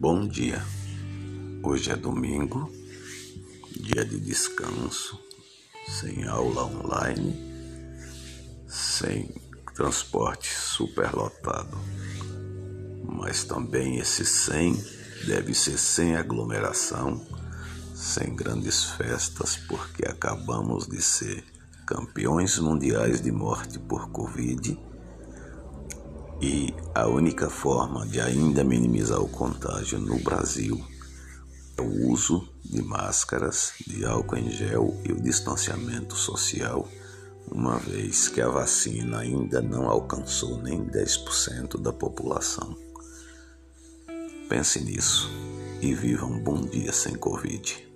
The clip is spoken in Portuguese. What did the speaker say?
Bom dia. Hoje é domingo, dia de descanso, sem aula online, sem transporte superlotado. Mas também esse sem deve ser sem aglomeração, sem grandes festas, porque acabamos de ser campeões mundiais de morte por Covid e a única forma de ainda minimizar o contágio no Brasil é o uso de máscaras, de álcool em gel e o distanciamento social, uma vez que a vacina ainda não alcançou nem 10% da população. Pense nisso e viva um bom dia sem Covid.